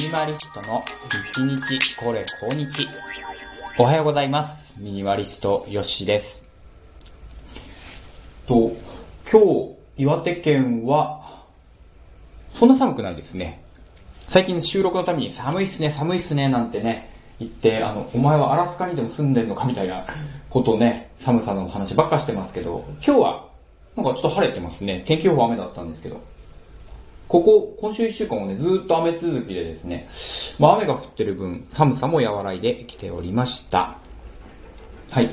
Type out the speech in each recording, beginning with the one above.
ニマリストの一日これ今日。おはようございます。ミニマリストよしです。と、今日、岩手県は、そんな寒くないですね。最近収録のために寒いっすね、寒いっすね、なんてね、言って、あの、お前はアラスカにでも住んでんのかみたいなことね、寒さの話ばっかしてますけど、今日は、なんかちょっと晴れてますね。天気予報雨だったんですけど。ここ、今週一週間もね、ずっと雨続きでですね、まあ雨が降ってる分、寒さも和らいできておりました。はい。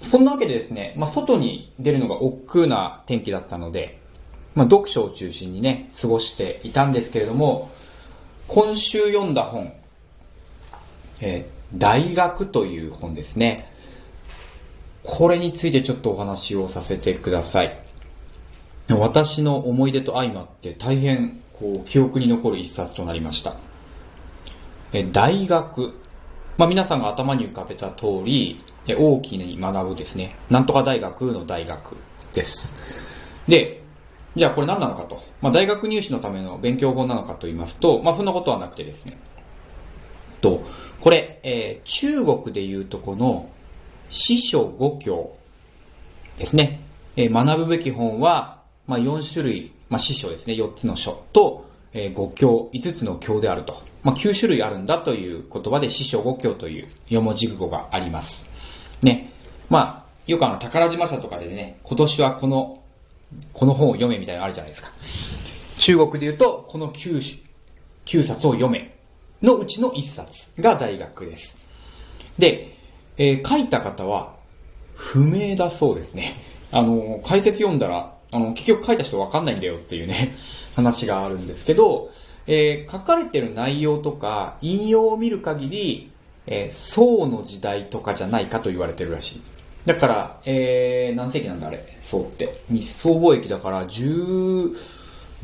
そんなわけでですね、まあ外に出るのが億劫な天気だったので、まあ読書を中心にね、過ごしていたんですけれども、今週読んだ本、えー大学という本ですね。これについてちょっとお話をさせてください。私の思い出と相まって大変こう記憶に残る一冊となりました。え大学。まあ、皆さんが頭に浮かべた通り、え大きに学ぶですね。なんとか大学の大学です。で、じゃあこれ何なのかと。まあ、大学入試のための勉強法なのかと言いますと、まあ、そんなことはなくてですね。と、これ、えー中国でいうとこの、師書五教ですね。えー学ぶべき本は、まあ、4種類、まあ、師書ですね、4つの書と、えー5教、5つの教であると。まあ、9種類あるんだという言葉で師書五教という四文字熟語があります。ね。まあ、よくあの、宝島社とかでね、今年はこの、この本を読めみたいなのあるじゃないですか。中国で言うと、この9種、9冊を読めのうちの1冊が大学です。で、えー書いた方は不明だそうですね。あの、解説読んだら、あの、結局書いた人わかんないんだよっていうね、話があるんですけど、えー書かれてる内容とか、引用を見る限り、えー宋の時代とかじゃないかと言われてるらしい。だから、えー、何世紀なんだあれ、宋って。日宋貿易だから、10、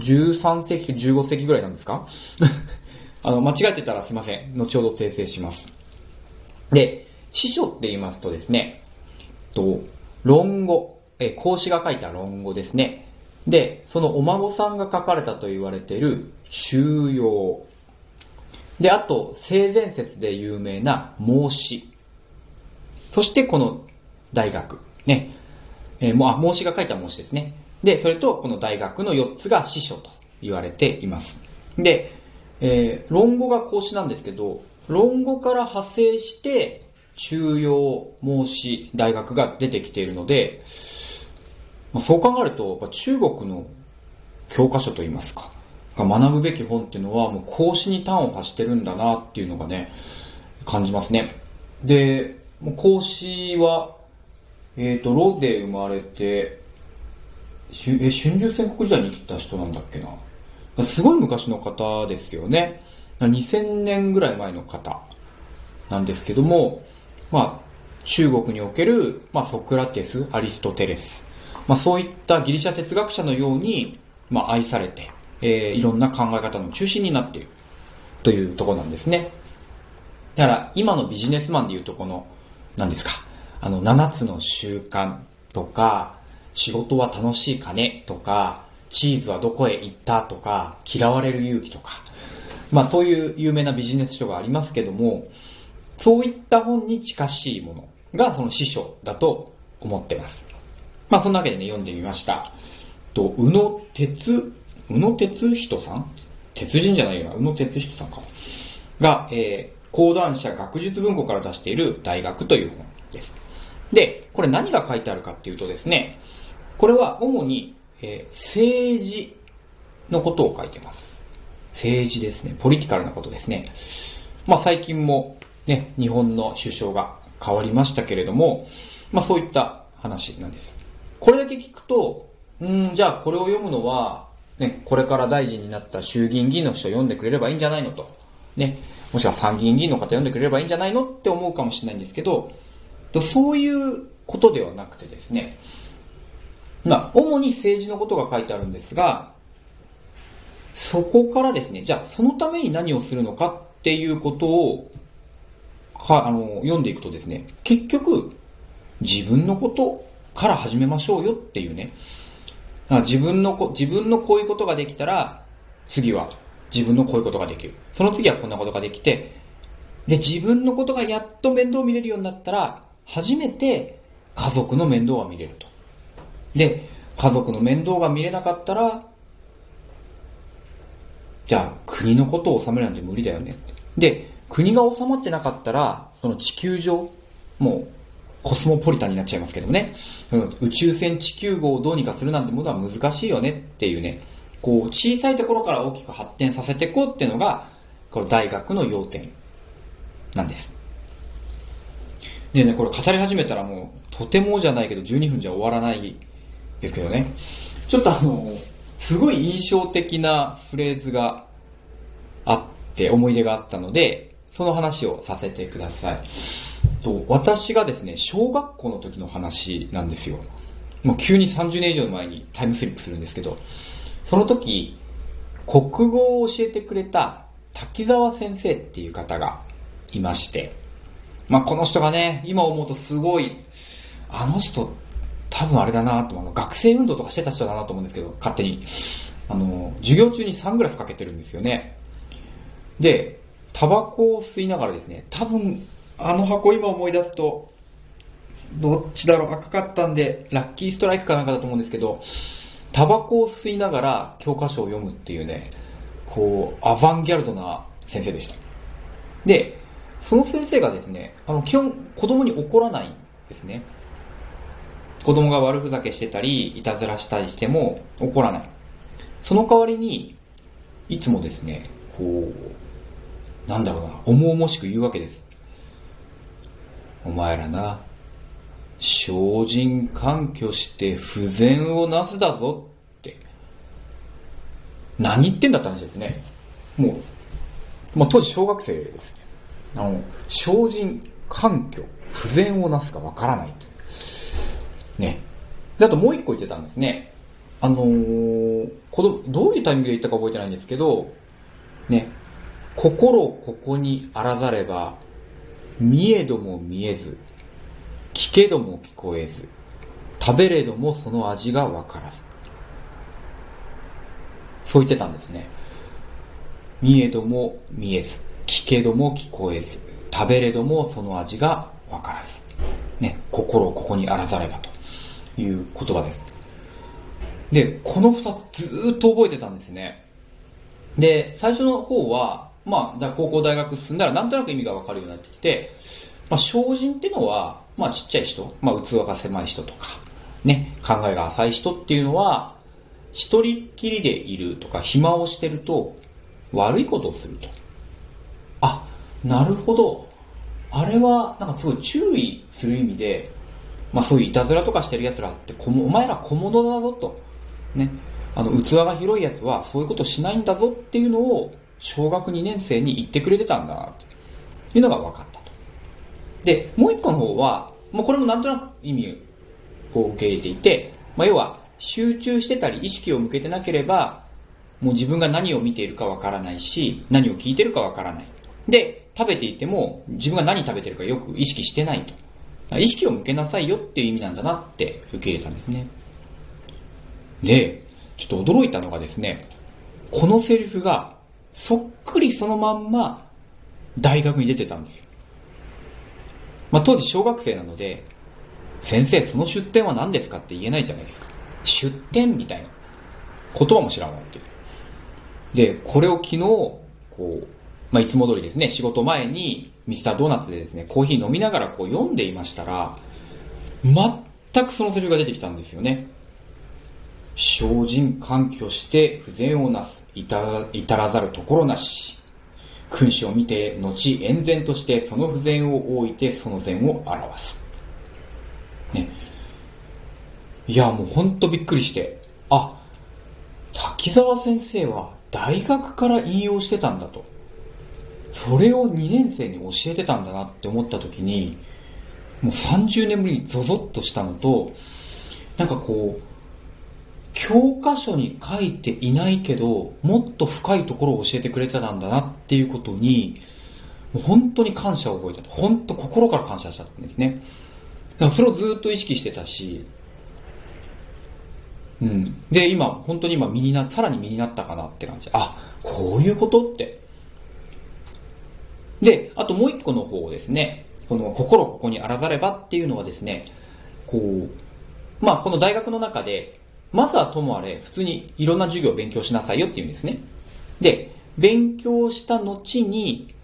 13世紀、15世紀ぐらいなんですか？あの、間違えてたらすいません。後ほど訂正します。で、師書って言いますとですね、と、論語、え、孔子が書いた論語ですね。で、そのお孫さんが書かれたと言われている中庸。で、あと、性善説で有名な孟子。そしてこの大学。ね。えーもう、あ、孟子が書いた孟子ですね。で、それとこの大学の4つが師書と言われています。で、えー論語が孔子なんですけど、論語から派生して、中庸、孟子、大学が出てきているので、まあそう考えると、やっぱ中国の教科書といいますか、学ぶべき本っていうのは、もう孔子に端を発してるんだなっていうのがね、感じますね。で、もう孔子は、えっ、と、ロで生まれて、え春秋戦国時代に生きた人なんだっけな。すごい昔の方ですよね。2000年ぐらい前の方なんですけども、まあ、中国における、まあ、ソクラテス、アリストテレス、まあ、そういったギリシャ哲学者のように、まあ、愛されて、えーいろんな考え方の中心になっているというところなんですね。だから、今のビジネスマンでいうとこの、何ですか、あの、7つの習慣とか、仕事は楽しいかねとか、チーズはどこへ行ったとか、嫌われる勇気とか、まあそういう有名なビジネス書がありますけども、そういった本に近しいものがその師匠だと思ってます。まあそんなわけでね、読んでみました。と、宇野哲、宇野哲人さん？鉄人じゃないよな、宇野哲人さんか。が、えー、講談社学術文庫から出している大学という本です。で、これ何が書いてあるかっていうとですね、これは主に、えー政治のことを書いてます。政治ですね。ポリティカルなことですね。まあ最近もね、日本の首相が変わりましたけれども、まあそういった話なんです。これだけ聞くと、うん、じゃあこれを読むのは、ね、これから大臣になった衆議院議員の人読んでくれればいいんじゃないのと。ね、もしくは参議院議員の方読んでくれればいいんじゃないのって思うかもしれないんですけど、そういうことではなくてですね、まあ、主に政治のことが書いてあるんですが、そこからですね、じゃあそのために何をするのかっていうことを、か、あの、読んでいくとですね、結局、自分のことから始めましょうよっていうね、あ自分のこ、自分のこういうことができたら、次は自分のこういうことができる。その次はこんなことができて、で、自分のことがやっと面倒見れるようになったら、初めて家族の面倒が見れると。で、家族の面倒が見れなかったら、じゃあ国のことを治めるなんて無理だよね。で、国が収まってなかったら、その地球上、もうコスモポリタンになっちゃいますけどね、宇宙船地球号をどうにかするなんてものは難しいよねっていうね、こう小さいところから大きく発展させていこうっていうのが、この大学の要点なんです。でね、これ語り始めたらもう、とてもじゃないけど12分じゃ終わらないですけどね。ちょっとあの、すごい印象的なフレーズがあって、思い出があったので、その話をさせてください。と、私がですね、小学校の時の話なんですよ。もう急に30年以上前にタイムスリップするんですけど、その時、国語を教えてくれた滝沢先生っていう方がいまして、まあ、この人がね、今思うとすごい、あの人、多分あれだなと、あの、学生運動とかしてた人だなと思うんですけど、勝手に。あの、授業中にサングラスかけてるんですよね。で、タバコを吸いながらですね、多分、あの箱今思い出すと、どっちだろう赤かったんで、ラッキーストライクかなんかだと思うんですけど、タバコを吸いながら教科書を読むっていうね、こう、アバンギャルドな先生でした。で、その先生がですね、あの、基本子供に怒らないんですね。子供が悪ふざけしてたり、いたずらしたりしても怒らない。その代わりに、いつもですね、こう、なんだろうな、重々しく言うわけです。お前らな、精進環境して不全をなすだぞって。何言ってんだって話ですね。もう、まあ、当時小学生ですあの、精進、環境、不全をなすかわからないと。ね。で、あともう一個言ってたんですね。あのー、子供、どういうタイミングで言ったか覚えてないんですけど、ね、心ここにあらざれば、見えども見えず、聞けども聞こえず、食べれどもその味がわからず。そう言ってたんですね。見えども見えず、聞けども聞こえず、食べれどもその味がわからず。ね、心をここにあらざればという言葉です。で、この二つずっと覚えてたんですね。で、最初の方は、まあ、高校大学進んだらなんとなく意味がわかるようになってきて、まあ、精進っていうのは、まあ、ちっちゃい人、まあ、器が狭い人とか、ね、考えが浅い人っていうのは、一人っきりでいるとか、暇をしてると、悪いことをすると。あ、なるほど。あれは、なんかすごい注意する意味で、まあそういういたずらとかしてる奴らって、お前ら小物だぞと。ね。あの、器が広い奴はそういうことしないんだぞっていうのを、小学2年生に言ってくれてたんだな、というのが分かったと。で、もう一個の方は、もうこれもなんとなく意味を受け入れていて、まあ要は、集中してたり意識を向けてなければ、もう自分が何を見ているかわからないし、何を聞いてるかわからない。で、食べていても自分が何食べてるかよく意識してないと。意識を向けなさいよっていう意味なんだなって受け入れたんですね。で、ちょっと驚いたのがですね、このセリフがそっくりそのまんま大学に出てたんですよ。まあ当時小学生なので、先生その出典は何ですかって言えないじゃないですか。出典みたいな言葉も知らないっていう。で、これを昨日、こう、まあ、いつも通りですね、仕事前にミスタードーナツでですね、コーヒー飲みながらこう読んでいましたら、全くそのセリフが出てきたんですよね。精進環境して不全をなす。至らざるところなし。君主を見て、後、延然としてその不全を置いてその善を表す。ね。いや、もうほんとびっくりして、あ、滝沢先生は大学から引用してたんだと。それを2年生に教えてたんだなって思った時に、もう30年ぶりにゾゾッとしたのと、なんかこう、教科書に書いていないけど、もっと深いところを教えてくれてたんだなっていうことに、もう本当に感謝を覚えた。本当心から感謝したんですね。だからそれをずっと意識してたし、うん。で、今、本当に今身にな、さらに身になったかなって感じ。あ、こういうことって。で、あともう一個の方ですね、その、心ここにあらざればっていうのはですね、こう、まあ、この大学の中で、まずはともあれ、普通にいろんな授業を勉強しなさいよっていうんですね。で、勉強した後に、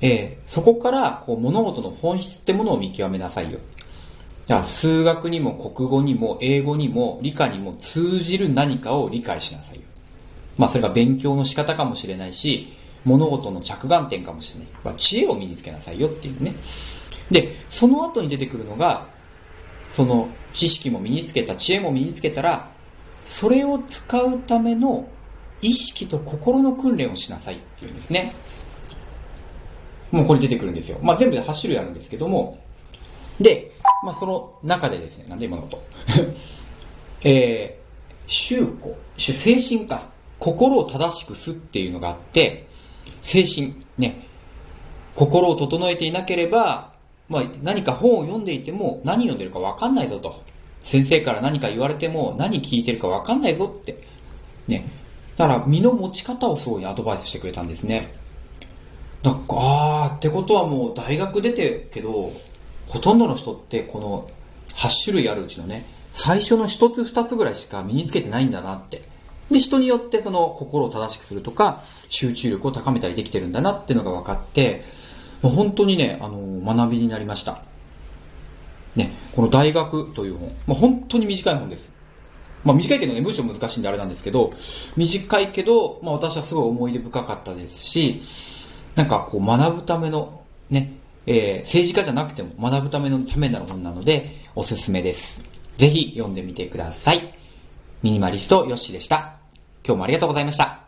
えー、そこからこう物事の本質ってものを見極めなさいよ。だから数学にも国語にも英語にも理科にも通じる何かを理解しなさいよ。まあそれが勉強の仕方かもしれないし、物事の着眼点かもしれない。まあ、知恵を身につけなさいよっていうね。で、その後に出てくるのが、その知識も身につけた、知恵も身につけたら、それを使うための意識と心の訓練をしなさいっていうんですね。もうこれ出てくるんですよ。まあ全部で8種類あるんですけども、で、まあその中でですね、なんで今のこと。えー、修行、精神か。心を正しくすっていうのがあって、精神、ね、心を整えていなければ、まあ何か本を読んでいても何読んでるかわかんないぞと。先生から何か言われても何聞いてるかわかんないぞって。ね。だから身の持ち方をすごいアドバイスしてくれたんですね。だかあーってことはもう大学出てるけど、ほとんどの人ってこの8種類あるうちのね、最初の1つ2つぐらいしか身につけてないんだなって。で、人によってその心を正しくするとか、集中力を高めたりできてるんだなっていうのが分かって、もう本当にね、あの、学びになりました。ね、この大学という本、まあ、本当に短い本です。まあ短いけどね、文章難しいんであれなんですけど、短いけど、まあ私はすごい思い出深かったですし、なんかこう学ぶための、ね、えー、政治家じゃなくても学ぶためのためになる本なので、おすすめです。ぜひ読んでみてください。ミニマリストヨッシーでした。今日もありがとうございました。